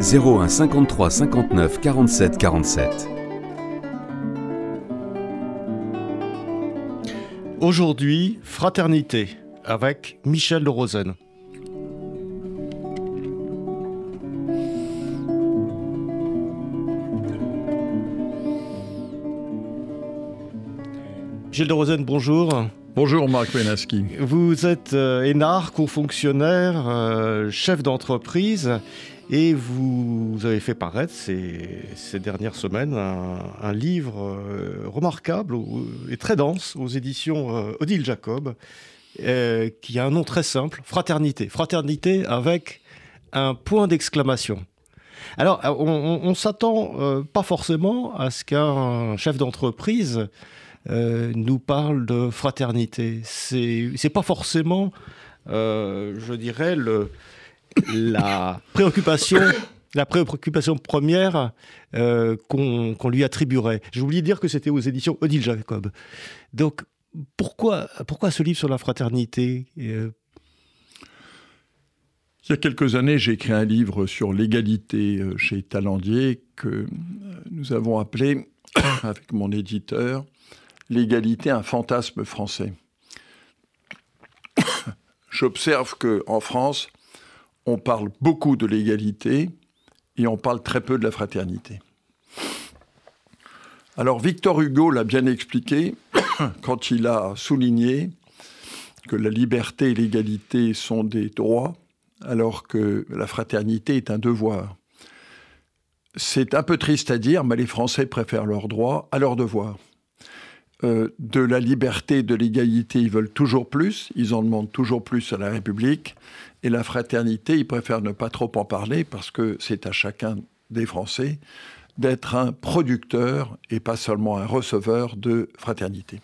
01 53 59 47 47. Aujourd'hui, fraternité avec Michel de Rosen. Michel de Rosen, bonjour. Bonjour Marc Benaski. Vous êtes euh, énarque, fonctionnaire, euh, chef d'entreprise et vous avez fait paraître ces, dernières semaines un, livre euh, remarquable et très dense aux éditions Odile Jacob qui a un nom très simple, Fraternité. Fraternité avec un point d'exclamation. Alors, on, on, s'attend pas forcément à ce qu'un chef d'entreprise euh, nous parle de fraternité. C'est pas forcément, euh, je dirais, le, la préoccupation. La préoccupation première euh, qu'on lui attribuerait. J'ai oublié de dire que c'était aux éditions Odile Jacob. Donc, pourquoi, pourquoi ce livre sur la fraternité Il y a quelques années, j'ai écrit un livre sur l'égalité chez Talandier que nous avons appelé, avec mon éditeur, l'égalité un fantasme français. J'observe que en France, on parle beaucoup de l'égalité et on parle très peu de la fraternité. Alors Victor Hugo l'a bien expliqué quand il a souligné que la liberté et l'égalité sont des droits, alors que la fraternité est un devoir. C'est un peu triste à dire, mais les Français préfèrent leurs droits à leurs devoirs. Euh, de la liberté, de l'égalité, ils veulent toujours plus, ils en demandent toujours plus à la République, et la fraternité, ils préfèrent ne pas trop en parler parce que c'est à chacun des Français d'être un producteur et pas seulement un receveur de fraternité.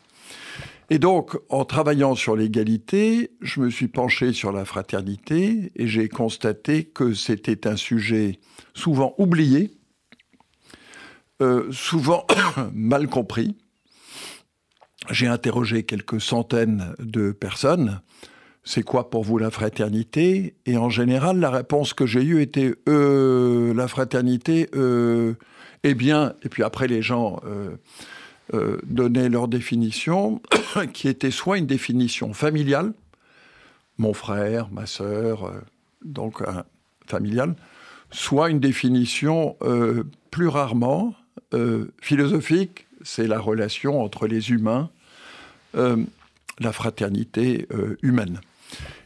Et donc, en travaillant sur l'égalité, je me suis penché sur la fraternité et j'ai constaté que c'était un sujet souvent oublié, euh, souvent mal compris, j'ai interrogé quelques centaines de personnes. C'est quoi pour vous la fraternité? Et en général, la réponse que j'ai eue était euh, la fraternité, euh, eh bien, et puis après les gens euh, euh, donnaient leur définition, qui était soit une définition familiale, mon frère, ma sœur, donc familiale, soit une définition plus rarement philosophique, c'est la relation entre les humains, euh, la fraternité euh, humaine.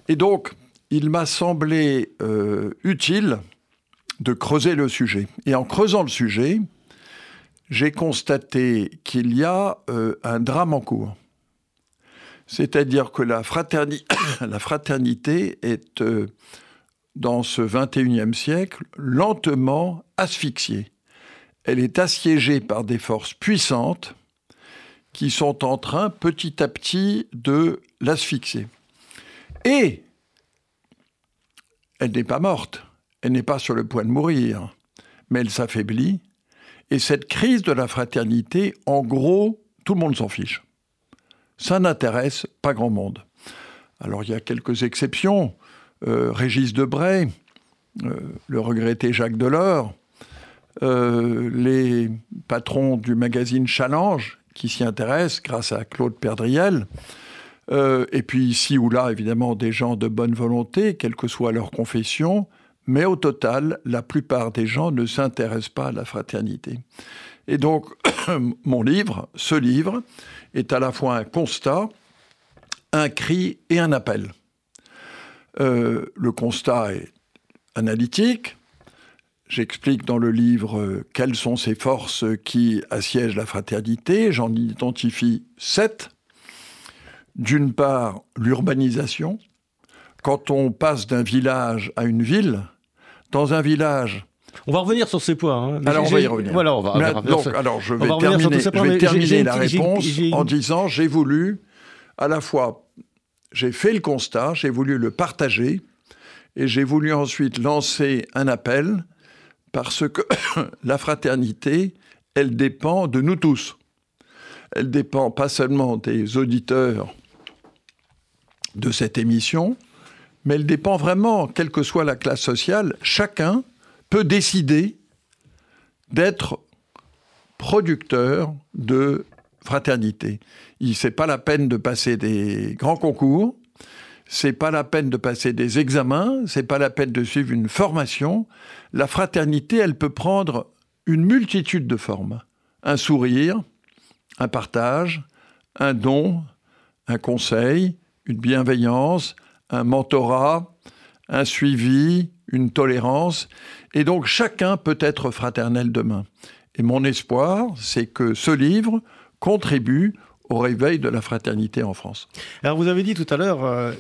Et donc, il m'a semblé euh, utile de creuser le sujet. Et en creusant le sujet, j'ai constaté qu'il y a un drame en cours. C'est-à-dire que la, la, fraternité est, dans ce 21e siècle, lentement asphyxiée elle est assiégée par des forces puissantes qui sont en train petit à petit de l'asphyxier. Et elle n'est pas morte, elle n'est pas sur le point de mourir, mais elle s'affaiblit. Et cette crise de la fraternité, en gros, tout le monde s'en fiche. Ça n'intéresse pas grand monde. Alors il y a quelques exceptions. Euh, Régis Debray, euh, le regretté Jacques Delors, euh, les patrons du magazine Challenge, qui s'y intéressent grâce à Claude Perdriel, euh, et puis ici ou là, évidemment, des gens de bonne volonté, quelle que soit leur confession, mais au total, la plupart des gens ne s'intéressent pas à la fraternité. Et donc, mon livre, ce livre, est à la fois un constat, un cri et un appel. Euh, le constat est analytique, J'explique dans le livre euh, quelles sont ces forces qui assiègent la fraternité. J'en identifie sept. D'une part, l'urbanisation. Quand on passe d'un village à une ville, dans un village, On va revenir sur ces points. Hein. Alors on va y revenir. Voilà, on va, donc, alors je vais terminer, je vais terminer la réponse en disant j'ai voulu à la fois j'ai fait le constat, j'ai voulu le partager et j'ai voulu ensuite lancer un appel parce que la fraternité, elle dépend de nous tous. Elle dépend pas seulement des auditeurs de cette émission, mais elle dépend vraiment, quelle que soit la classe sociale, chacun peut décider d'être producteur de fraternité. Il n'est pas la peine de passer des grands concours, c'est pas la peine de passer des examens, c'est pas la peine de suivre une formation. La fraternité, elle peut prendre une multitude de formes. Un sourire, un partage, un don, un conseil, une bienveillance, un mentorat, un suivi, une tolérance. Et donc chacun peut être fraternel demain. Et mon espoir, c'est que ce livre contribue au réveil de la fraternité en France. Alors vous avez dit tout à l'heure, euh,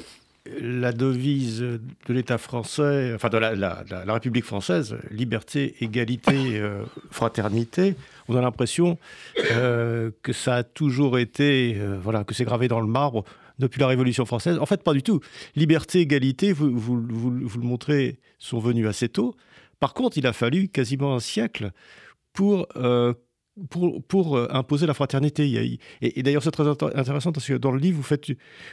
la devise de l'État français, enfin de la, République française, liberté, égalité, euh, fraternité, on a l'impression euh, que ça a toujours été, voilà, que c'est gravé dans le marbre depuis la Révolution française. En fait, pas du tout. Liberté, égalité, vous, vous, le montrez, sont venus assez tôt. Par contre, il a fallu quasiment un siècle pour pour, euh, imposer la fraternité. Et, d'ailleurs, c'est très intéressant parce que dans le livre, vous faites,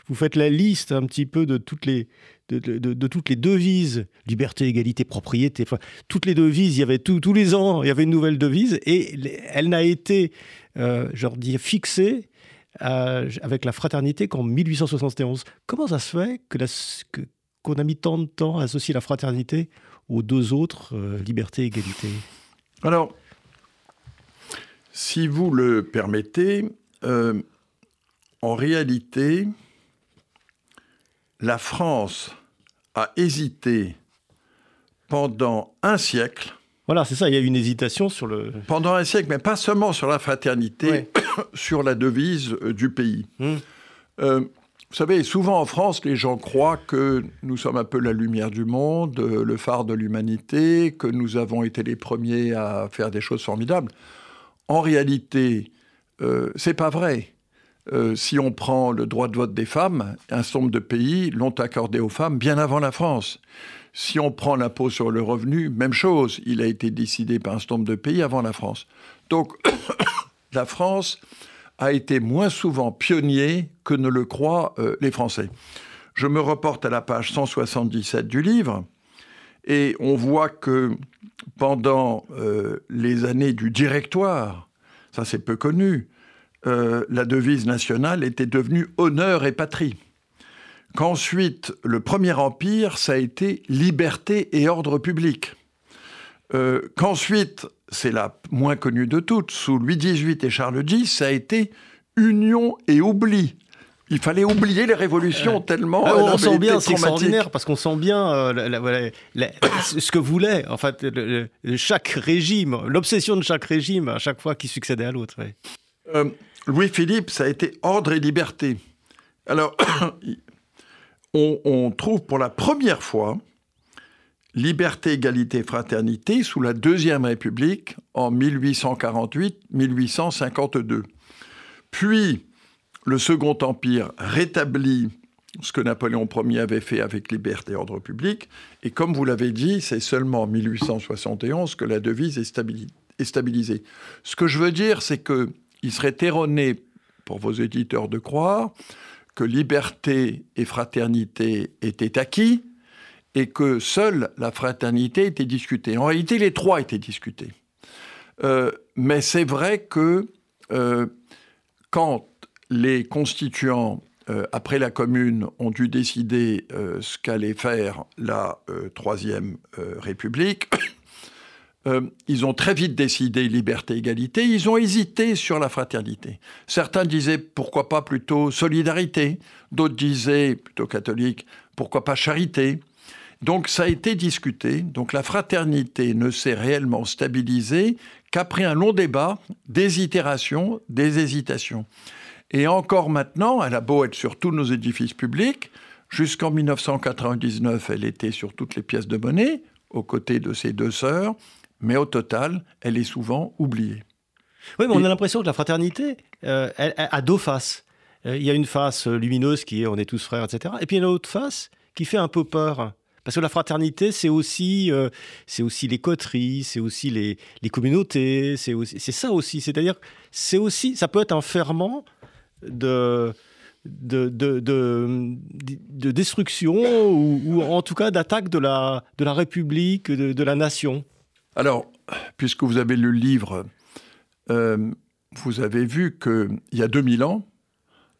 vous faites la liste un petit peu de toutes les, de, toutes les devises, liberté, égalité, propriété, enfin, toutes les devises, il y avait tous les ans, il y avait une nouvelle devise, et elle n'a été, euh, je dis, fixée euh, avec la fraternité qu'en 1871. Comment ça se fait que qu'on a mis tant de temps à associer la fraternité aux deux autres, euh, liberté, égalité? Alors, si vous le permettez, euh, en réalité, la France a hésité pendant un siècle voilà, c'est ça, il y a une hésitation sur le... Pendant un siècle, mais pas seulement sur la fraternité, sur la devise euh, du pays. Hmm. Euh, vous savez, souvent en France, les gens croient que nous sommes un peu la lumière du monde, le phare de l'humanité, que nous avons été les premiers à faire des choses formidables. En réalité, euh, c'est pas vrai. si on prend le droit de vote des femmes, un nombre de pays l'ont accordé aux femmes bien avant la France. Si on prend l'impôt sur le revenu, même chose, il a été décidé par un certain nombre de pays avant la France. Donc la France a été moins souvent pionnier que ne le croient euh, les Français. Je me reporte à la page 177 du livre, et on voit que pendant euh, les années du directoire, ça c'est peu connu, euh, la devise nationale était devenue honneur et patrie qu'ensuite le Premier Empire, ça a été liberté et ordre public. Euh, qu'ensuite, c'est la moins connue de toutes, sous Louis XVIII et Charles X, ça a été union et oubli. Il fallait oublier les révolutions tellement. Ah, on sent bien, c'est extraordinaire parce qu'on sent bien euh, ce que voulait en fait chaque régime, l'obsession de chaque régime à chaque fois qui succédait à l'autre. Euh, Louis-Philippe, ça a été ordre et liberté. Alors, on, trouve pour la première fois liberté, égalité, fraternité sous la Deuxième République en 1848-1852. Puis, le Second Empire rétablit ce que Napoléon Ier avait fait avec liberté et ordre public. Et comme vous l'avez dit, c'est seulement en 1871 que la devise est, stabilisée. Ce que je veux dire, c'est qu'il serait erroné pour vos éditeurs de croire que liberté et fraternité étaient acquis et que seule la fraternité était discutée. En réalité, les trois étaient discutés. Euh, mais c'est vrai que euh, quand les constituants, euh, après la Commune, ont dû décider ce qu'allait faire la Troisième République, euh, ils ont très vite décidé liberté, égalité. Ils ont hésité sur la fraternité. Certains disaient pourquoi pas plutôt solidarité. D'autres disaient, plutôt catholiques, pourquoi pas charité. Donc ça a été discuté. Donc la fraternité ne s'est réellement stabilisée qu'après un long débat, des itérations, des hésitations. Et encore maintenant, elle a beau être sur tous nos édifices publics, jusqu'en 1999, elle était sur toutes les pièces de monnaie, aux côtés de ses deux sœurs, mais au total, elle est souvent oubliée. Oui, mais on a l'impression que la fraternité euh, elle, a deux faces. Euh, il y a une face lumineuse qui est on est tous frères, etc. Et puis il y a une autre face qui fait un peu peur. Parce que la fraternité, c'est aussi, euh, c'est aussi les coteries, c'est aussi les, les communautés, c'est c'est ça aussi. C'est-à-dire, c'est aussi, ça peut être un ferment de, de, de, de, destruction ou, en tout cas d'attaque de la, de la République, de, la nation. Alors, puisque vous avez le livre, euh, vous avez vu qu'il y a 2000 ans,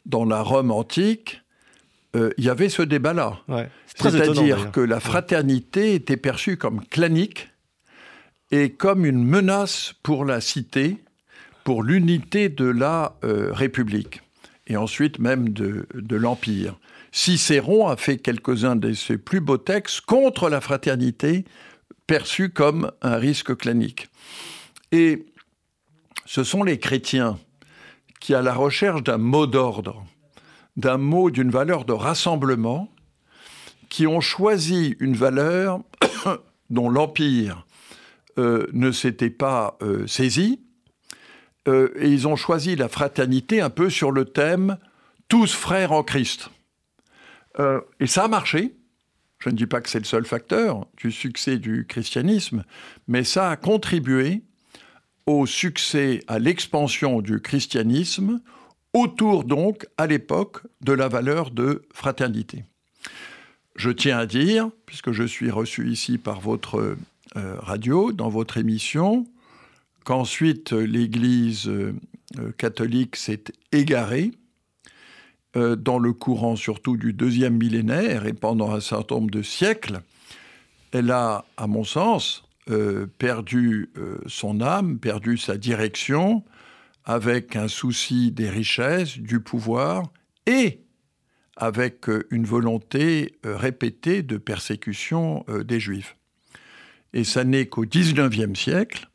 dans la Rome antique, euh, il y avait ce débat-là. C'est-à-dire que la fraternité était perçue comme clanique et comme une menace pour la cité, pour l'unité de la euh, République et ensuite même de, l'Empire. Cicéron a fait quelques-uns de ses plus beaux textes contre la fraternité, perçue comme un risque clanique. Et ce sont les chrétiens qui, à la recherche d'un mot d'ordre, d'un mot d'une valeur de rassemblement, qui ont choisi une valeur dont l'Empire euh, ne s'était pas euh, saisi, euh, et ils ont choisi la fraternité un peu sur le thème tous frères en Christ. Euh, et ça a marché. Je ne dis pas que c'est le seul facteur du succès du christianisme, mais ça a contribué au succès, à l'expansion du christianisme, autour donc, à l'époque, de la valeur de fraternité. Je tiens à dire, puisque je suis reçu ici par votre euh, radio, dans votre émission, qu'ensuite l'Église euh, catholique s'est égarée euh, dans le courant surtout du deuxième millénaire et pendant un certain nombre de siècles. Elle a, à mon sens, euh, perdu son âme, perdu sa direction, avec un souci des richesses, du pouvoir et avec une volonté répétée de persécution des Juifs. Et ça n'est qu'au XIXe siècle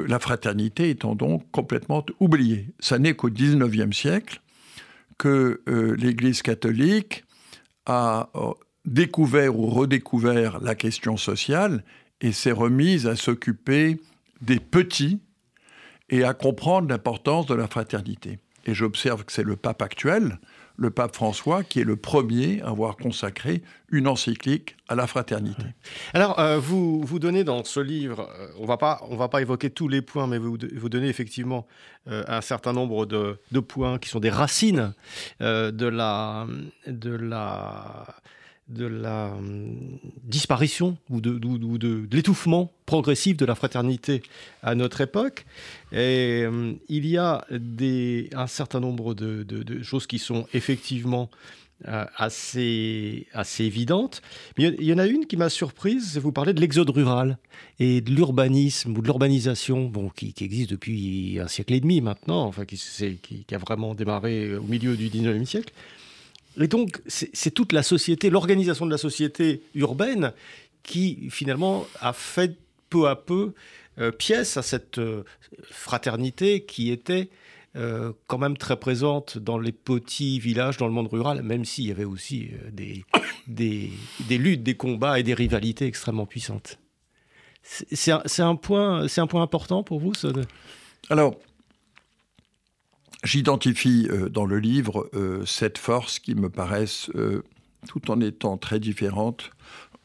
la fraternité étant donc complètement oubliée. Ça n'est qu'au XIXe siècle que euh, l'Église catholique a euh, découvert ou redécouvert la question sociale et s'est remise à s'occuper des petits et à comprendre l'importance de la fraternité. Et j'observe que c'est le pape actuel le pape François, qui est le premier à avoir consacré une encyclique à la fraternité. Alors, euh, vous, vous donnez dans ce livre, euh, on on va pas évoquer tous les points, mais vous, vous donnez effectivement euh, un certain nombre de, de, points qui sont des racines de la, de la de la hum, disparition ou de, l'étouffement progressif de la fraternité à notre époque. Et hum, il y a un certain nombre de, choses qui sont effectivement euh, assez, assez évidentes. Mais il y en a une qui m'a surprise, vous parlez de l'exode rural et de l'urbanisme ou de l'urbanisation bon, qui, existe depuis un siècle et demi maintenant, enfin, qui, qui, qui a vraiment démarré au milieu du 19e siècle. Et donc, c'est toute la société, l'organisation de la société urbaine qui, finalement, a fait peu à peu euh, pièce à cette euh, fraternité qui était euh, quand même très présente dans les petits villages, dans le monde rural, même s'il y avait aussi des, luttes, des combats et des rivalités extrêmement puissantes. C'est un, un, point, un point important pour vous, ça Alors, J'identifie euh, dans le livre euh, cette force qui me paraissent, euh, tout en étant très différentes,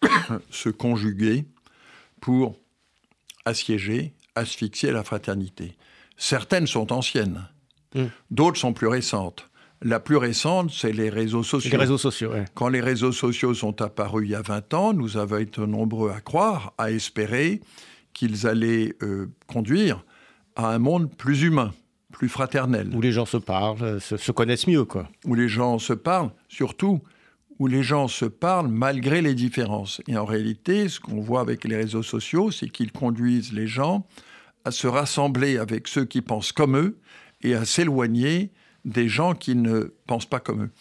se conjuguer pour assiéger, asphyxier la fraternité. Certaines sont anciennes, hmm. d'autres sont plus récentes. La plus récente, c'est les réseaux sociaux. Les réseaux sociaux, Quand les réseaux sociaux sont apparus il y a 20 ans, nous avons été nombreux à croire, à espérer qu'ils allaient conduire à un monde plus humain plus fraternel. Où les gens se parlent, se, connaissent mieux, quoi. Où les gens se parlent, surtout où les gens se parlent malgré les différences. Et en réalité, ce qu'on voit avec les réseaux sociaux, c'est qu'ils conduisent les gens à se rassembler avec ceux qui pensent comme eux et à s'éloigner des gens qui ne pensent pas comme eux.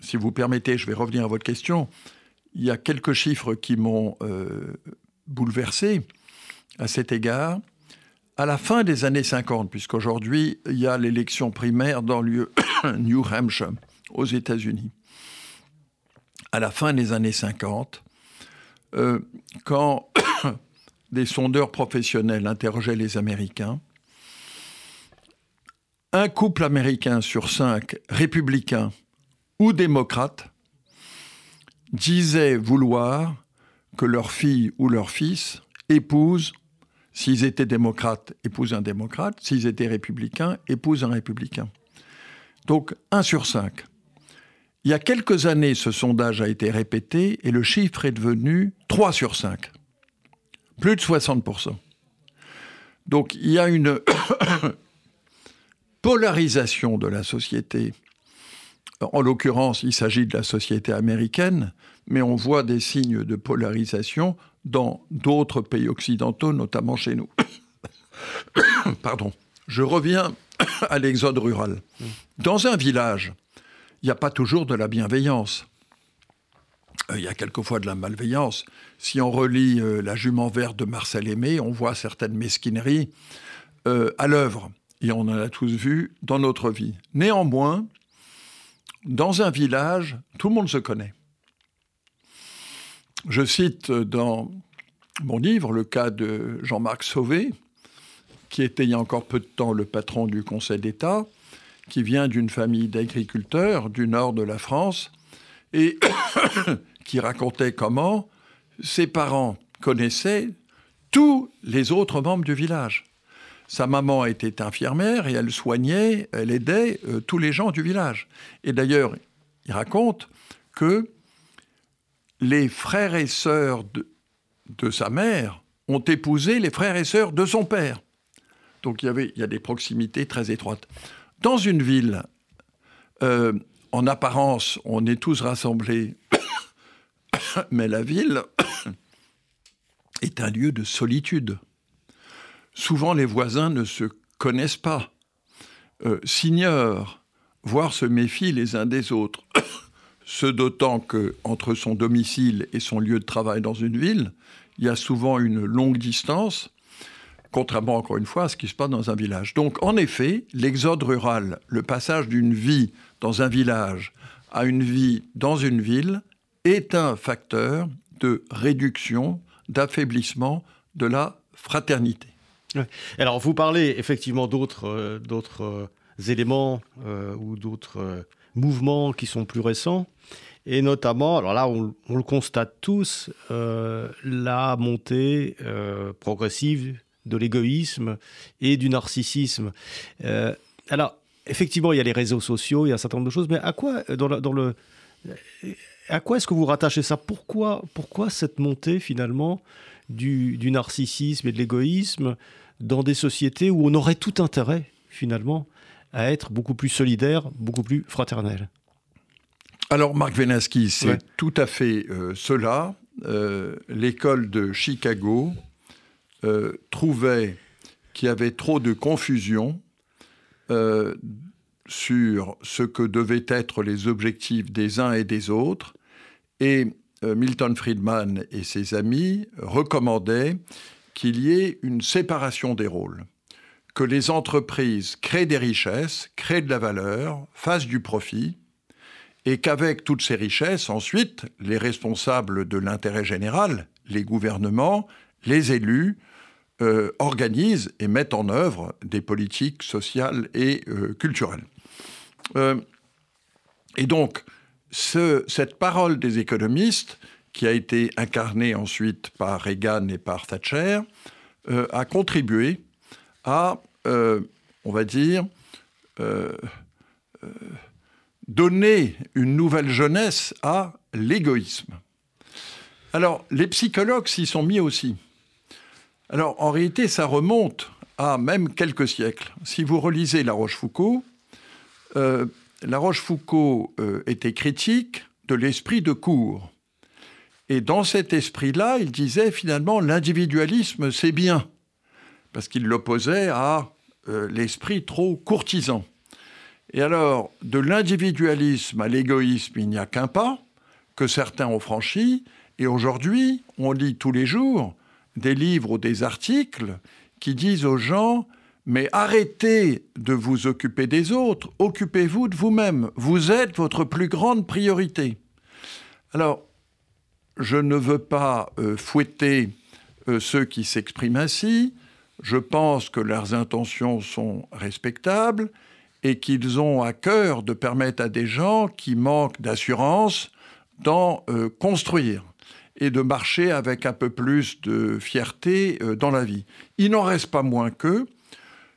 Si vous permettez, je vais revenir à votre question. Il y a quelques chiffres qui m'ont euh, bouleversé à cet égard à la fin des années 50, puisqu'aujourd'hui, il y a l'élection primaire dans le New Hampshire, aux États-Unis. À la fin des années 50, euh, quand des sondeurs professionnels interrogeaient les Américains, un couple américain sur cinq, républicain ou démocrate, disait vouloir que leur fille ou leur fils épouse, s'ils étaient démocrates, épouse un démocrate, s'ils étaient républicains, épouse un républicain. Donc un sur cinq. Il y a quelques années, ce sondage a été répété et le chiffre est devenu 3 sur 5. Plus de 60%. Donc il y a une polarisation de la société. En l'occurrence, il s'agit de la société américaine, mais on voit des signes de polarisation dans d'autres pays occidentaux, notamment chez nous. Pardon. Je reviens à l'exode rural. Dans un village, il n'y a pas toujours de la bienveillance. Euh, il y a quelquefois de la malveillance. Si on relit euh, La jument verte de Marcel Aimé, on voit certaines mesquineries euh, à l'œuvre. Et on en a tous vu dans notre vie. Néanmoins, dans un village, tout le monde se connaît. Je cite dans mon livre le cas de Jean-Marc Sauvé, qui était il y a encore peu de temps le patron du Conseil d'État, qui vient d'une famille d'agriculteurs du nord de la France et qui racontait comment ses parents connaissaient tous les autres membres du village. Sa maman était infirmière et elle soignait, elle aidait euh, tous les gens du village. Et d'ailleurs, il raconte que les frères et sœurs de, sa mère ont épousé les frères et sœurs de son père. Donc il y, avait, a des proximités très étroites. Dans une ville, euh, en apparence, on est tous rassemblés, mais la ville est un lieu de solitude. Souvent, les voisins ne se connaissent pas, euh, s'ignorent, voire se méfient les uns des autres. Ce d'autant que entre son domicile et son lieu de travail dans une ville, il y a souvent une longue distance contrairement encore une fois à ce qui se passe dans un village. Donc en effet, l'exode rural, le passage d'une vie dans un village à une vie dans une ville, est un facteur de réduction, d'affaiblissement de la fraternité. Alors vous parlez effectivement d'autres euh, euh, éléments euh, ou d'autres mouvements qui sont plus récents. Et notamment, alors là, on, le constate tous, la montée progressive de l'égoïsme et du narcissisme. Euh, alors, effectivement, il y a les réseaux sociaux, il y a un certain nombre de choses, mais à quoi, dans, quoi est-ce que vous rattachez ça? Pourquoi, pourquoi cette montée, finalement, du, du narcissisme et de l'égoïsme dans des sociétés où on aurait tout intérêt, finalement, à être beaucoup plus solidaire, beaucoup plus fraternel alors, Marc Venaski, c'est tout à fait euh, cela. Euh, l'école de Chicago euh, trouvait qu'il y avait trop de confusion sur ce que devaient être les objectifs des uns et des autres. Et Milton Friedman et ses amis recommandaient qu'il y ait une séparation des rôles, que les entreprises créent des richesses, créent de la valeur, fassent du profit, et qu'avec toutes ces richesses, ensuite, les responsables de l'intérêt général, les gouvernements, les élus, euh, organisent et mettent en œuvre des politiques sociales et euh, culturelles. Euh, et donc, cette parole des économistes, qui a été incarnée ensuite par Reagan et par Thatcher, a contribué à, on va dire, donner une nouvelle jeunesse à l'égoïsme. Alors, les psychologues s'y sont mis aussi. Alors, en réalité, ça remonte à même quelques siècles. Si vous relisez La Rochefoucauld, euh, La Rochefoucauld euh, était critique de l'esprit de cour. Et dans cet esprit-là, il disait finalement l'individualisme, c'est bien, parce qu'il l'opposait à euh, l'esprit trop courtisan. Et alors, de l'individualisme à l'égoïsme, il n'y a qu'un pas que certains ont franchi. Et aujourd'hui, on lit tous les jours des livres ou des articles qui disent aux gens mais arrêtez de vous occuper des autres, occupez-vous de vous-même, vous êtes votre plus grande priorité. Alors, je ne veux pas euh, fouetter euh, ceux qui s'expriment ainsi. Je pense que leurs intentions sont respectables et qu'ils ont à cœur de permettre à des gens qui manquent d'assurance d'en euh, construire et de marcher avec un peu plus de fierté euh, dans la vie. Il n'en reste pas moins que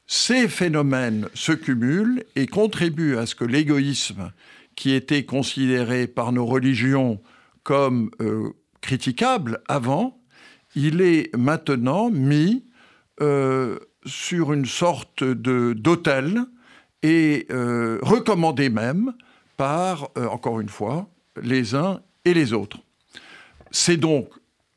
ces phénomènes se cumulent et contribuent à ce que l'égoïsme, qui était considéré par nos religions comme euh, critiquable avant, il est maintenant mis sur une sorte d'autel et euh, recommandé même par, euh, encore une fois, les uns et les autres. C'est donc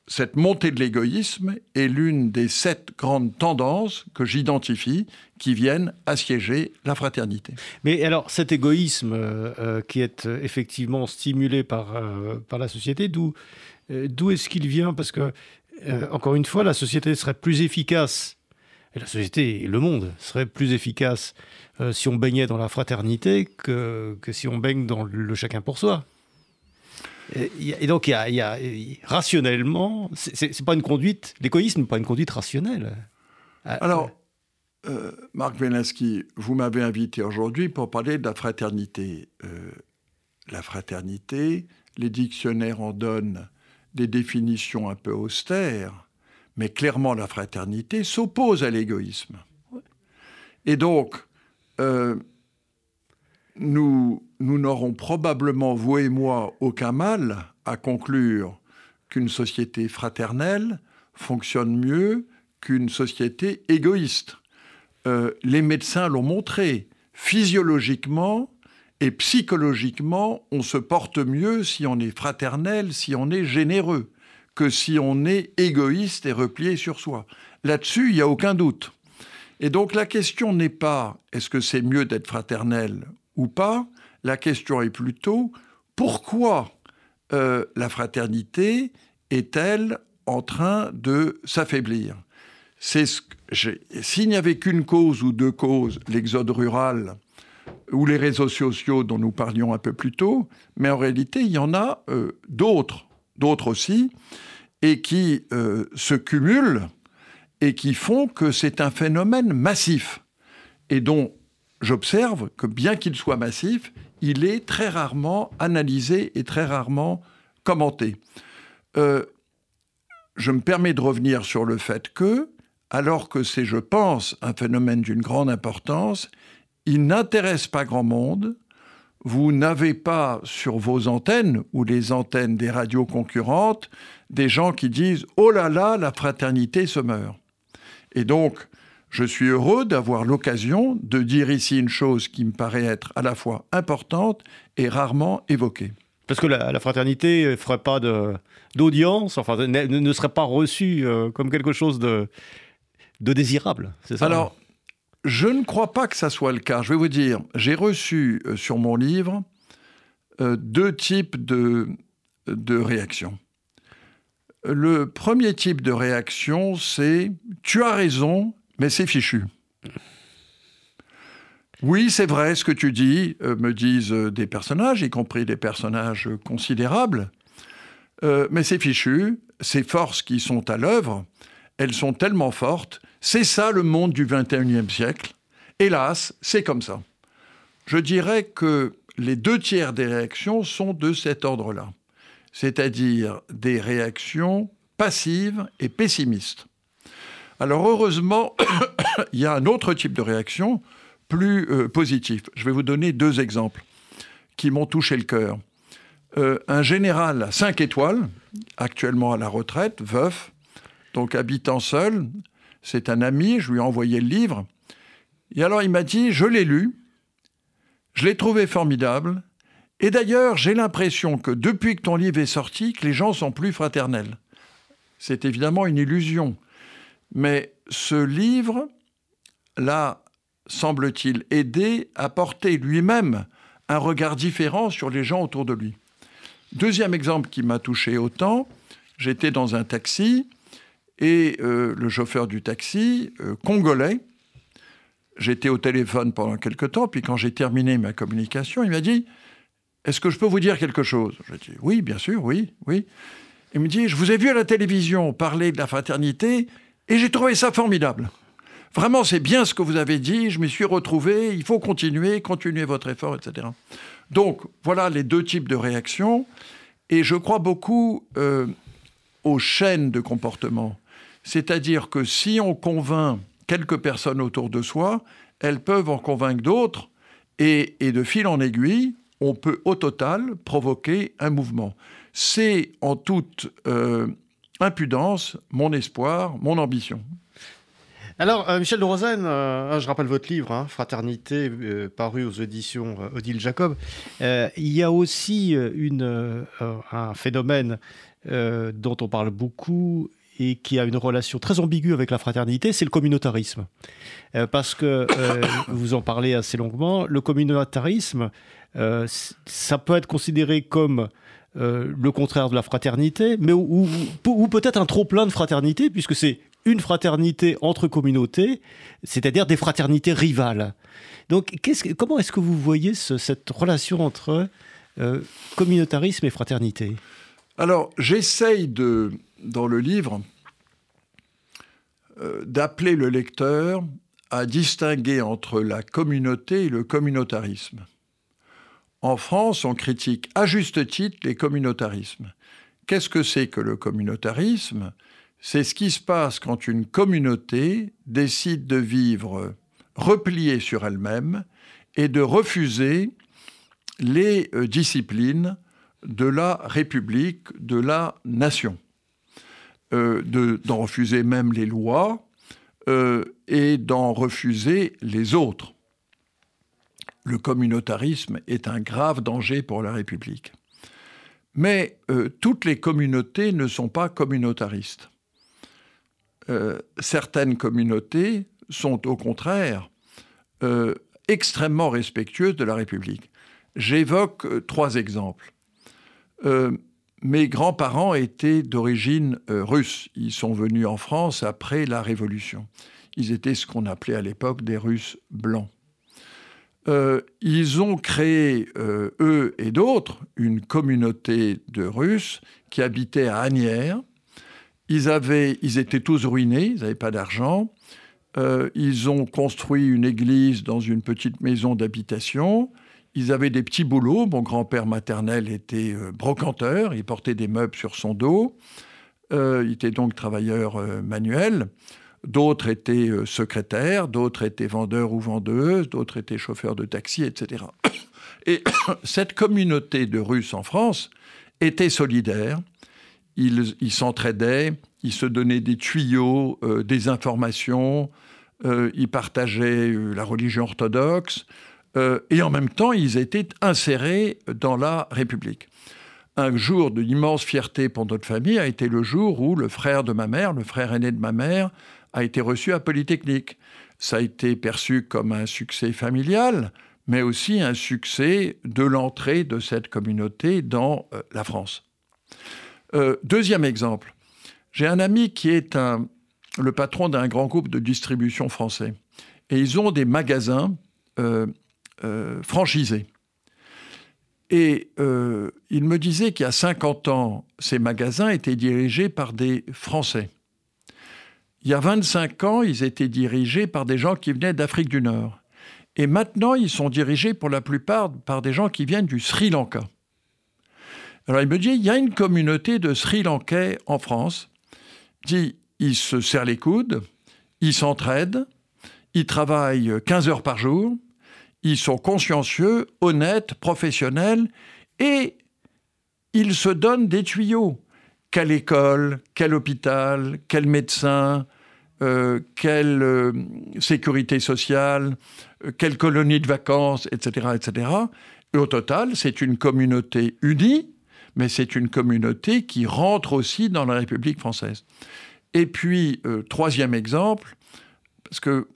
cette montée de l'égoïsme est l'une des sept grandes tendances que j'identifie qui viennent assiéger la fraternité. Mais alors cet égoïsme euh, qui est effectivement stimulé par, par la société, d'où d'où est-ce qu'il vient? Parce que, encore une fois, la société serait plus efficace, et la société et le monde serait plus efficace euh, si on baignait dans la fraternité que, que si on baigne dans le chacun pour soi. Et, donc, il y a, rationnellement, c'est pas une conduite, l'égoïsme n'est pas une conduite rationnelle. Ah, Alors, euh, Marc Belansky, vous m'avez invité aujourd'hui pour parler de la fraternité. Euh, la fraternité, les dictionnaires en donnent des définitions un peu austères, mais clairement la fraternité s'oppose à l'égoïsme. Et donc, euh, nous n'aurons probablement, vous et moi, aucun mal à conclure qu'une société fraternelle fonctionne mieux qu'une société égoïste. Euh, les médecins l'ont montré. Physiologiquement et psychologiquement, on se porte mieux si on est fraternel, si on est généreux, que si on est égoïste et replié sur soi. Là-dessus, il n'y a aucun doute. Et donc la question n'est pas est-ce que c'est mieux d'être fraternel ou pas, la question est plutôt pourquoi euh, la fraternité est-elle en train de s'affaiblir? S'il n'y avait qu'une cause ou deux causes, l'exode rural ou les réseaux sociaux dont nous parlions un peu plus tôt, mais en réalité, il y en a euh, d'autres, d'autres aussi, et qui euh, se cumulent et qui font que c'est un phénomène massif et dont j'observe que bien qu'il soit massif, il est très rarement analysé et très rarement commenté. Euh, je me permets de revenir sur le fait que, alors que c'est, je pense, un phénomène d'une grande importance, il n'intéresse pas grand monde. Vous n'avez pas sur vos antennes ou les antennes des radios concurrentes des gens qui disent ⁇ Oh là là, la fraternité se meurt ⁇ et donc, je suis heureux d'avoir l'occasion de dire ici une chose qui me paraît être à la fois importante et rarement évoquée. Parce que la, fraternité ne ferait pas d'audience, enfin, ne, serait pas reçue euh, comme quelque chose de, de désirable, c'est ça? Alors, je ne crois pas que ça soit le cas. Je vais vous dire, j'ai reçu euh, sur mon livre euh, deux types de, réactions. Le premier type de réaction, c'est tu as raison, mais c'est fichu. Oui, c'est vrai ce que tu dis, euh, me disent des personnages, y compris des personnages considérables, mais c'est fichu, ces forces qui sont à l'œuvre, elles sont tellement fortes, c'est ça le monde du 21e siècle. Hélas, c'est comme ça. Je dirais que les deux tiers des réactions sont de cet ordre-là c'est-à-dire des réactions passives et pessimistes. Alors heureusement, il y a un autre type de réaction plus euh, positif. Je vais vous donner deux exemples qui m'ont touché le cœur. Euh, un général à 5 étoiles, actuellement à la retraite, veuf, donc habitant seul, c'est un ami, je lui ai envoyé le livre. Et alors il m'a dit, je l'ai lu, je l'ai trouvé formidable, et d'ailleurs, j'ai l'impression que depuis que ton livre est sorti, que les gens sont plus fraternels. C'est évidemment une illusion. Mais ce livre, là, semble-t-il, aider à porter lui-même un regard différent sur les gens autour de lui. Deuxième exemple qui m'a touché autant, j'étais dans un taxi et euh, le chauffeur du taxi, euh, congolais, j'étais au téléphone pendant quelque temps, puis quand j'ai terminé ma communication, il m'a dit est-ce que je peux vous dire quelque chose? Je dis Oui, bien sûr, oui, oui. Il me dit, je vous ai vu à la télévision parler de la fraternité et j'ai trouvé ça formidable. Vraiment, c'est bien ce que vous avez dit, je m'y suis retrouvé, il faut continuer, continuer votre effort, etc. Donc, voilà les deux types de réactions. Et je crois beaucoup euh, aux chaînes de comportement. C'est-à-dire que si on convainc quelques personnes autour de soi, elles peuvent en convaincre d'autres, et, de fil en aiguille, on peut au total provoquer un mouvement. C'est en toute euh, impudence mon espoir, mon ambition. Alors, euh, Michel de Rosen, euh, je rappelle votre livre, hein, Fraternité, paru aux éditions Odile Jacob. il y a aussi un phénomène dont on parle beaucoup et qui a une relation très ambiguë avec la fraternité, c'est le communautarisme. Euh, parce que, euh, vous en parlez assez longuement, le communautarisme, euh, ça peut être considéré comme le contraire de la fraternité, mais ou, peut-être un trop-plein de fraternité, puisque c'est une fraternité entre communautés, c'est-à-dire des fraternités rivales. Donc, comment est-ce que vous voyez cette relation entre communautarisme et fraternité? Alors, j'essaye de, dans le livre, euh, d'appeler le lecteur à distinguer entre la communauté et le communautarisme. En France, on critique à juste titre les communautarismes. Qu'est-ce que c'est que le communautarisme? C'est ce qui se passe quand une communauté décide de vivre repliée sur elle-même et de refuser les euh, disciplines de la République, de la nation. Euh, d'en refuser même les lois euh, et d'en refuser les autres. Le communautarisme est un grave danger pour la République. Mais euh, toutes les communautés ne sont pas communautaristes. certaines communautés sont au contraire extrêmement respectueuses de la République. J'évoque trois exemples. Mes grands-parents étaient d'origine euh, russe. Ils sont venus en France après la Révolution. Ils étaient ce qu'on appelait à l'époque des Russes blancs. Euh, ils ont créé, euh, eux et d'autres, une communauté de Russes qui habitaient à Agnières. Ils, avaient, ils étaient tous ruinés, ils n'avaient pas d'argent. ils ont construit une église dans une petite maison d'habitation. Ils avaient des petits boulots. Mon grand-père maternel était euh, brocanteur, il portait des meubles sur son dos. Euh, il était donc travailleur euh, manuel. D'autres étaient secrétaires, d'autres étaient vendeurs ou vendeuses, d'autres étaient chauffeurs de taxi, etc. Et cette communauté de Russes en France était solidaire. Ils s'entraidaient, ils se donnaient des tuyaux, des informations, ils partageaient la religion orthodoxe. Euh, et en même temps, ils étaient insérés dans la République. Un jour de l'immense fierté pour notre famille a été le jour où le frère de ma mère, le frère aîné de ma mère, a été reçu à Polytechnique. Ça a été perçu comme un succès familial, mais aussi un succès de l'entrée de cette communauté dans euh, la France. Euh, deuxième exemple, j'ai un ami qui est le patron d'un grand groupe de distribution français. Et ils ont des magasins franchisés. Et euh, il me disait qu'il y a 50 ans, ces magasins étaient dirigés par des Français. Il y a 25 ans, ils étaient dirigés par des gens qui venaient d'Afrique du Nord. Et maintenant, ils sont dirigés pour la plupart par des gens qui viennent du Sri Lanka. Alors il me dit, il y a une communauté de Sri Lankais en France. Dit, ils se serrent les coudes, ils s'entraident, ils travaillent 15 heures par jour, ils sont consciencieux, honnêtes, professionnels, et ils se donnent des tuyaux. Quelle école, quel hôpital, quel médecin, euh, quelle euh, sécurité sociale, euh, quelle colonie de vacances, etc., etc. Et au total, c'est une communauté unie, mais c'est une communauté qui rentre aussi dans la République française. Et puis, troisième exemple, parce que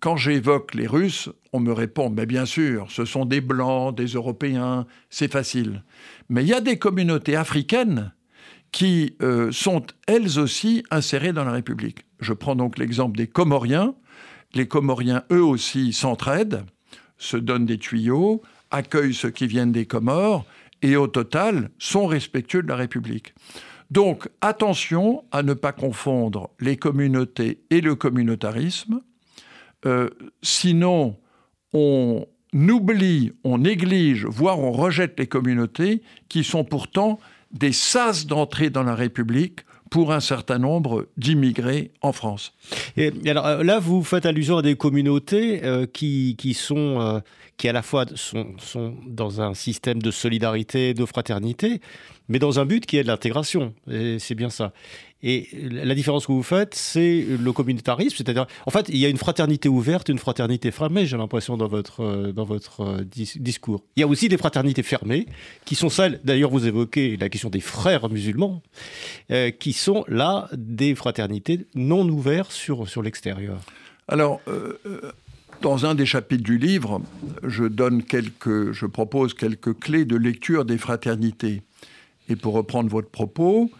quand j'évoque les Russes, on me répond, mais bien sûr, ce sont des Blancs, des Européens, c'est facile. Mais il y a des communautés africaines qui euh, sont elles aussi insérées dans la République. Je prends donc l'exemple des Comoriens. Les Comoriens, eux aussi, s'entraident, se donnent des tuyaux, accueillent ceux qui viennent des Comores et au total sont respectueux de la République. Donc attention à ne pas confondre les communautés et le communautarisme, euh, sinon on oublie, on néglige, voire on rejette les communautés qui sont pourtant des sas d'entrée dans la République pour un certain nombre d'immigrés en France. Et, alors euh, là, vous faites allusion à des communautés euh, qui, qui, sont, qui à la fois sont, sont, dans un système de solidarité, de fraternité, mais dans un but qui est de l'intégration. Et c'est bien ça. Et la différence que vous faites, c'est le communautarisme, c'est-à-dire, en fait, il y a une fraternité ouverte, une fraternité fermée, j'ai l'impression, dans votre, euh, dans votre euh, discours. Il y a aussi des fraternités fermées, qui sont celles, d'ailleurs, vous évoquez la question des frères musulmans, euh, qui sont là des fraternités non ouvertes sur, sur l'extérieur. Alors, dans un des chapitres du livre, je donne quelques, je propose quelques clés de lecture des fraternités. Et pour reprendre votre propos,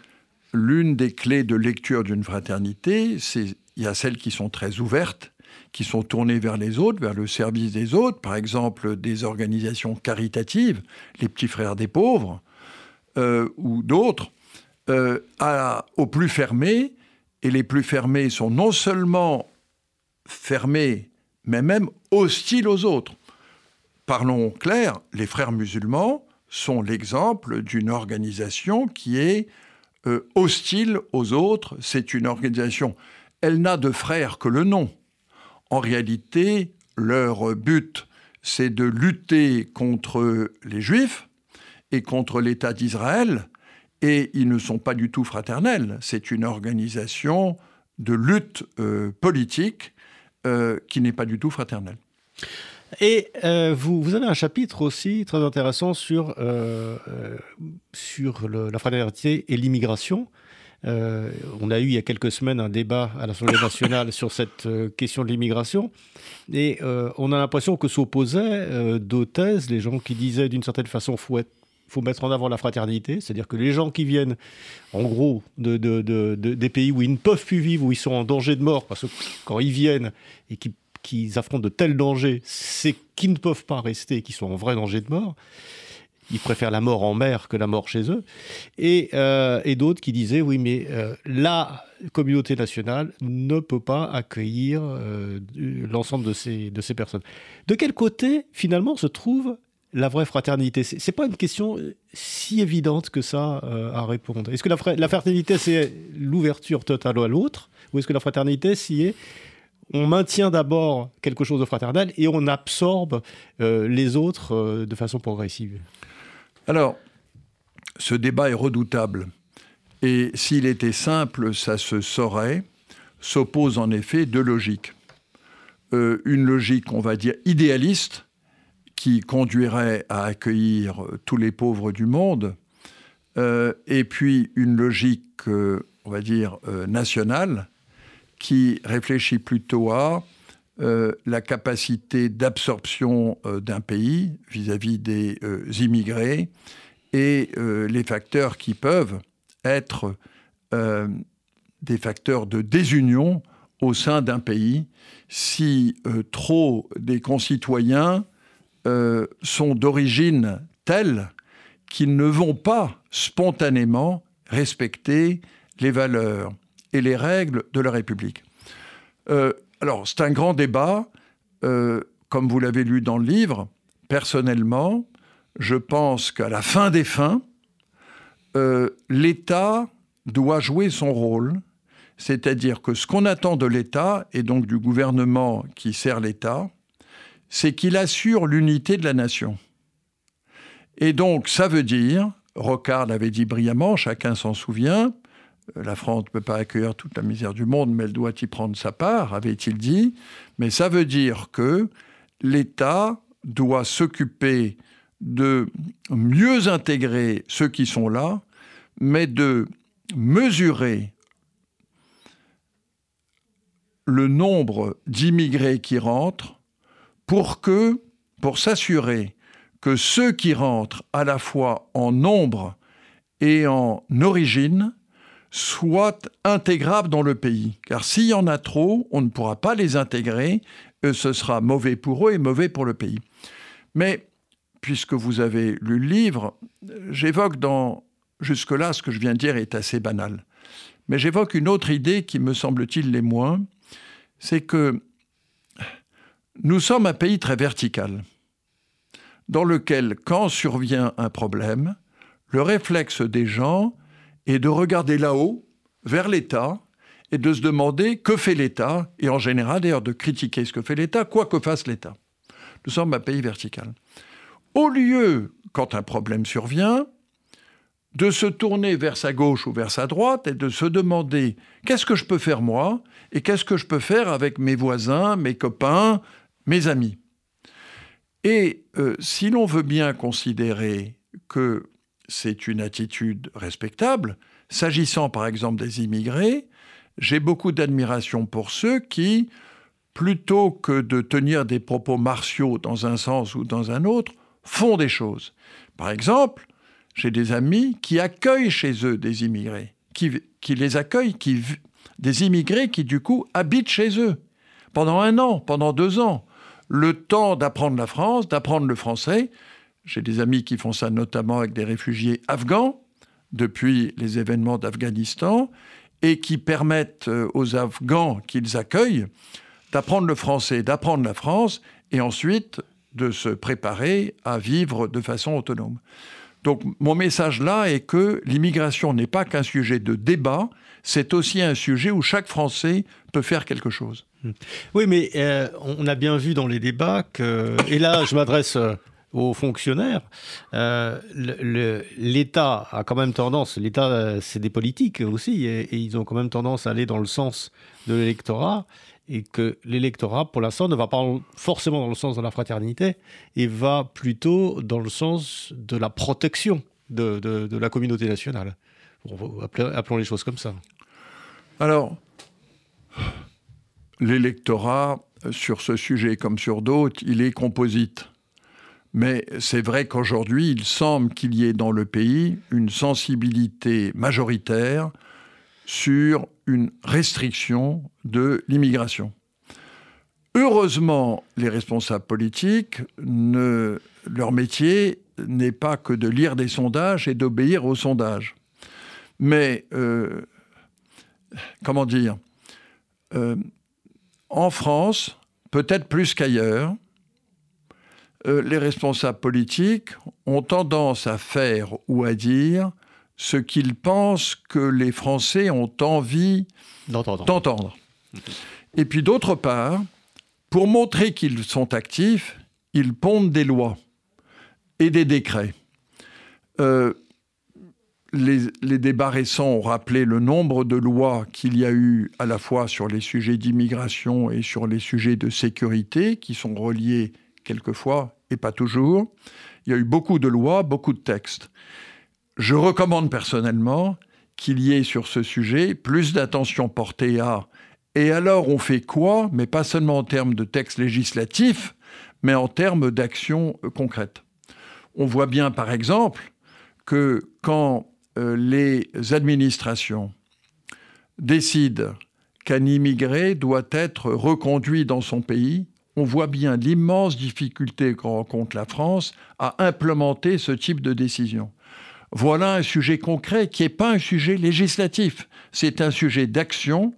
l'une des clés de lecture d'une fraternité, c'est il y a celles qui sont très ouvertes, qui sont tournées vers les autres, vers le service des autres, par exemple des organisations caritatives, les petits frères des pauvres, euh, ou d'autres, euh, aux plus fermés, et les plus fermés sont non seulement fermés, mais même hostiles aux autres. Parlons clair, les frères musulmans sont l'exemple d'une organisation qui est euh, hostile aux autres. C'est une organisation. Elle n'a de frères que le nom. En réalité, leur but, c'est de lutter contre les Juifs et contre l'État d'Israël. Et ils ne sont pas du tout fraternels. C'est une organisation de lutte euh, politique euh, qui n'est pas du tout fraternelle. Et euh, vous, vous, avez un chapitre aussi très intéressant sur, euh, euh, sur la fraternité et l'immigration. on a eu il y a quelques semaines un débat à l'Assemblée nationale sur cette question de l'immigration. Et on a l'impression que s'opposaient deux thèses, les gens qui disaient d'une certaine façon faut faut mettre en avant la fraternité, c'est-à-dire que les gens qui viennent, en gros, de, de, de, des pays où ils ne peuvent plus vivre, où ils sont en danger de mort, parce que quand ils viennent et qu'ils qui affrontent de tels dangers, c'est qu'ils ne peuvent pas rester, qui sont en vrai danger de mort. Ils préfèrent la mort en mer que la mort chez eux. Et, euh, d'autres qui disaient, oui, mais euh, la communauté nationale ne peut pas accueillir euh, l'ensemble de ces, personnes. De quel côté, finalement, se trouve la vraie fraternité? C'est pas une question si évidente que ça à répondre. Est-ce que la, la fraternité, c'est l'ouverture totale à l'autre? Ou est-ce que la fraternité, c'est on maintient d'abord quelque chose de fraternel et on absorbe euh, les autres euh, de façon progressive. Alors, ce débat est redoutable. Et s'il était simple, ça se saurait. S'opposent en effet deux logiques. Euh, une logique, on va dire, idéaliste, qui conduirait à accueillir tous les pauvres du monde, et puis une logique, on va dire, nationale, qui réfléchit plutôt à euh, la capacité d'absorption euh, d'un pays vis-à-vis des euh, immigrés et les facteurs qui peuvent être des facteurs de désunion au sein d'un pays si trop des concitoyens sont d'origine telle qu'ils ne vont pas spontanément respecter les valeurs et les règles de la République. Euh, alors, c'est un grand débat. Euh, comme vous l'avez lu dans le livre, personnellement, je pense qu'à la fin des fins, euh, l'État doit jouer son rôle, c'est-à-dire que ce qu'on attend de l'État, et donc du gouvernement qui sert l'État, c'est qu'il assure l'unité de la nation. Et donc, ça veut dire, Rocard l'avait dit brillamment, chacun s'en souvient, la France ne peut pas accueillir toute la misère du monde, mais elle doit y prendre sa part, avait-il dit. Mais ça veut dire que l'État doit s'occuper de mieux intégrer ceux qui sont là, mais de mesurer le nombre d'immigrés qui rentrent pour s'assurer que ceux qui rentrent à la fois en nombre et en origine soient intégrables dans le pays. Car s'il y en a trop, on ne pourra pas les intégrer, et ce sera mauvais pour eux et mauvais pour le pays. Mais, puisque vous avez lu le livre, j'évoque dans jusque-là, ce que je viens de dire est assez banal. Mais j'évoque une autre idée qui me semble-t-il les moins, c'est que nous sommes un pays très vertical, dans lequel, quand survient un problème, le réflexe des gens est de regarder là-haut, vers l'État, et de se demander que fait l'État, et en général d'ailleurs de critiquer ce que fait l'État, quoi que fasse l'État. Nous sommes un pays vertical. Au lieu, quand un problème survient, de se tourner vers sa gauche ou vers sa droite et de se demander qu'est-ce que je peux faire moi? Et qu'est-ce que je peux faire avec mes voisins, mes copains, mes amis? Et euh, si l'on veut bien considérer que c'est une attitude respectable, s'agissant par exemple des immigrés, j'ai beaucoup d'admiration pour ceux qui, plutôt que de tenir des propos martiaux dans un sens ou dans un autre, font des choses. Par exemple, j'ai des amis qui accueillent chez eux des immigrés, qui, les accueillent, qui, des immigrés qui du coup habitent chez eux pendant un an, pendant deux ans, le temps d'apprendre la France, d'apprendre le français. J'ai des amis qui font ça notamment avec des réfugiés afghans depuis les événements d'Afghanistan et qui permettent euh, aux Afghans qu'ils accueillent d'apprendre le français, d'apprendre la France et ensuite de se préparer à vivre de façon autonome. Donc mon message là est que l'immigration n'est pas qu'un sujet de débat, c'est aussi un sujet où chaque Français peut faire quelque chose. Oui, mais euh, on a bien vu dans les débats que, et là je m'adresse euh, aux fonctionnaires, euh, l'État a quand même tendance, l'État c'est des politiques aussi, et, ils ont quand même tendance à aller dans le sens de l'électorat, et que l'électorat, pour l'instant, ne va pas forcément dans le sens de la fraternité, et va plutôt dans le sens de la protection de, la communauté nationale. appelons les choses comme ça. Alors, l'électorat, sur ce sujet comme sur d'autres, il est composite. Mais c'est vrai qu'aujourd'hui, il semble qu'il y ait dans le pays une sensibilité majoritaire sur une restriction de l'immigration. Heureusement, les responsables politiques, leur métier n'est pas que de lire des sondages et d'obéir aux sondages. Mais, euh, comment dire, euh, en France, peut-être plus qu'ailleurs, euh, les responsables politiques ont tendance à faire ou à dire ce qu'ils pensent que les Français ont envie d'entendre. Et puis d'autre part, pour montrer qu'ils sont actifs, ils pondent des lois et des décrets. Euh, les, les, débats récents ont rappelé le nombre de lois qu'il y a eu à la fois sur les sujets d'immigration et sur les sujets de sécurité, qui sont reliés quelquefois et pas toujours. Il y a eu beaucoup de lois, beaucoup de textes. Je recommande personnellement qu'il y ait sur ce sujet plus d'attention portée à et alors on fait quoi, mais pas seulement en termes de textes législatifs, mais en termes d'actions concrètes. On voit bien par exemple que quand euh, les administrations décident qu'un immigré doit être reconduit dans son pays, on voit bien l'immense difficulté que rencontre la France à implémenter ce type de décision. Voilà un sujet concret qui n'est pas un sujet législatif, c'est un sujet d'action.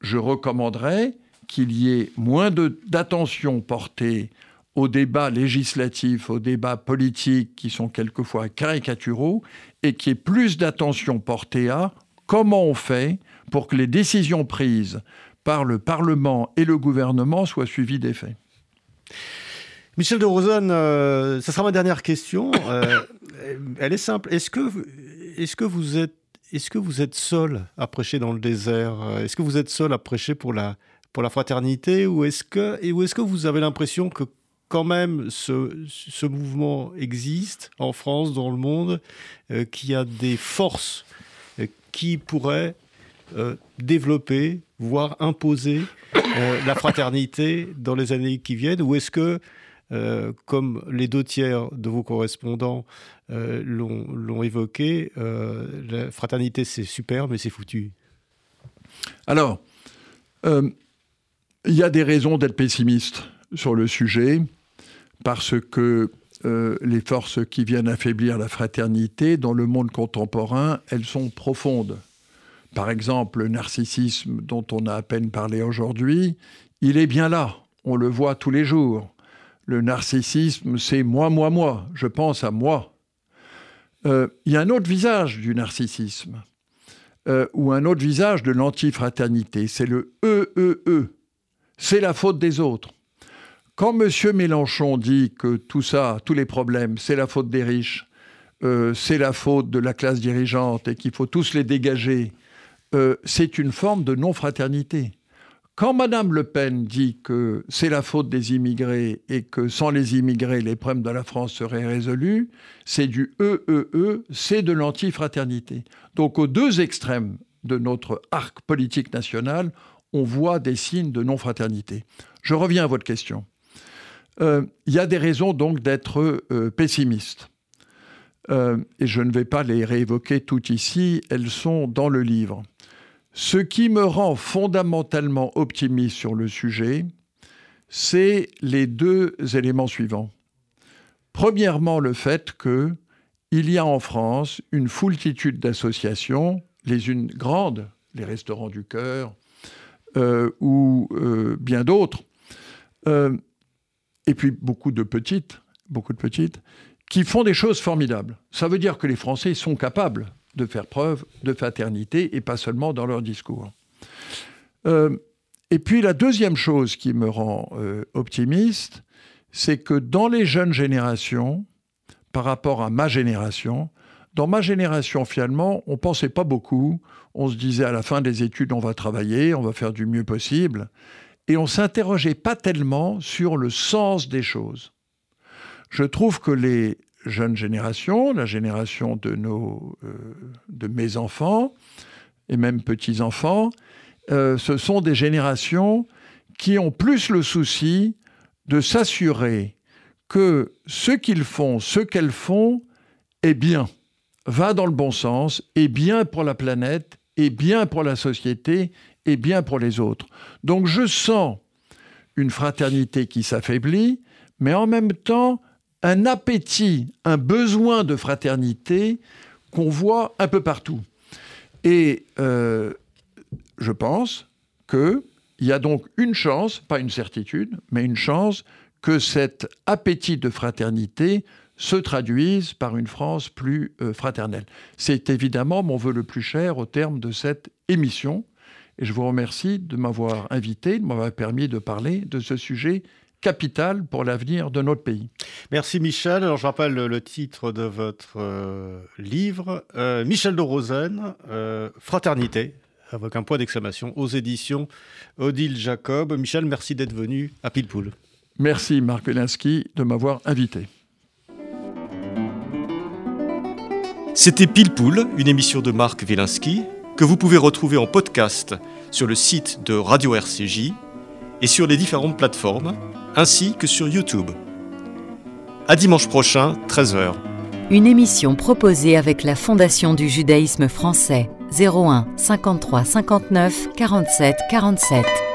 Je recommanderais qu'il y ait moins d'attention portée aux débats législatifs, aux débats politiques qui sont quelquefois caricaturaux, et qu'il y ait plus d'attention portée à comment on fait pour que les décisions prises par le Parlement et le gouvernement soient suivis d'effet. Michel de Rosanne, euh, ça sera ma dernière question. Euh, elle est simple. Est-ce que, est que vous êtes est-ce que vous êtes seul à prêcher dans le désert? Est-ce que vous êtes seul à prêcher pour la, pour la fraternité? Ou est-ce que, est que vous avez l'impression que quand même ce, ce, mouvement existe en France, dans le monde, euh, qu'il y a des forces qui pourraient développer, voire imposer la fraternité dans les années qui viennent Ou est-ce que euh, comme les deux tiers de vos correspondants euh, l'ont évoqué, euh, la fraternité c'est super, mais c'est foutu? Alors, il y a des raisons d'être pessimiste sur le sujet, parce que euh, les forces qui viennent affaiblir la fraternité, dans le monde contemporain, elles sont profondes. Par exemple, le narcissisme dont on a à peine parlé aujourd'hui, il est bien là, on le voit tous les jours. Le narcissisme, c'est moi, moi, moi, je pense à moi. Euh, il y a un autre visage du narcissisme, euh, ou un autre visage de l'antifraternité, c'est le EEE. E e. C'est la faute des autres. Quand M. Mélenchon dit que tout ça, tous les problèmes, c'est la faute des riches, euh, c'est la faute de la classe dirigeante et qu'il faut tous les dégager, c'est une forme de non-fraternité. Quand Mme Le Pen dit que c'est la faute des immigrés et que sans les immigrés, les problèmes de la France seraient résolus, c'est du EEE, e e, c'est de l'antifraternité. Donc aux deux extrêmes de notre arc politique national, on voit des signes de non-fraternité. Je reviens à votre question. Euh, il y a des raisons donc d'être euh, pessimiste. Euh, et je ne vais pas les réévoquer toutes ici, elles sont dans le livre. Ce qui me rend fondamentalement optimiste sur le sujet, c'est les deux éléments suivants. Premièrement, le fait que il y a en France une foultitude d'associations, les unes grandes, les restaurants du cœur, euh, ou euh, bien d'autres, et puis beaucoup de petites, beaucoup de petites, qui font des choses formidables. Ça veut dire que les Français sont capables de faire preuve de fraternité et pas seulement dans leur discours. Euh, et puis la deuxième chose qui me rend euh, optimiste, c'est que dans les jeunes générations, par rapport à ma génération, dans ma génération, finalement, on ne pensait pas beaucoup. On se disait à la fin des études, on va travailler, on va faire du mieux possible. Et on s'interrogeait pas tellement sur le sens des choses. Je trouve que les jeune génération, la génération de, nos, euh, de mes enfants et même petits-enfants, euh, ce sont des générations qui ont plus le souci de s'assurer que ce qu'ils font, ce qu'elles font, est bien, va dans le bon sens, est bien pour la planète, est bien pour la société, est bien pour les autres. Donc je sens une fraternité qui s'affaiblit, mais en même temps un appétit, un besoin de fraternité qu'on voit un peu partout. Et euh, je pense qu'il y a donc une chance, pas une certitude, mais une chance que cet appétit de fraternité se traduise par une France plus euh, fraternelle. C'est évidemment mon vœu le plus cher au terme de cette émission. Et je vous remercie de m'avoir invité, de m'avoir permis de parler de ce sujet capital pour l'avenir de notre pays. Merci Michel. Alors je rappelle le, titre de votre euh, livre, euh, Michel de Rosen, euh, Fraternité, avec un point d'exclamation, aux éditions Odile Jacob. Michel, merci d'être venu à Pilpoul. Merci Marc Wielinski de m'avoir invité. C'était Pilpoul, une émission de Marc Wielinski que vous pouvez retrouver en podcast sur le site de Radio RCJ et sur les différentes plateformes ainsi que sur YouTube. À dimanche prochain, 13h. Une émission proposée avec la Fondation du judaïsme français 01 53 59 47 47.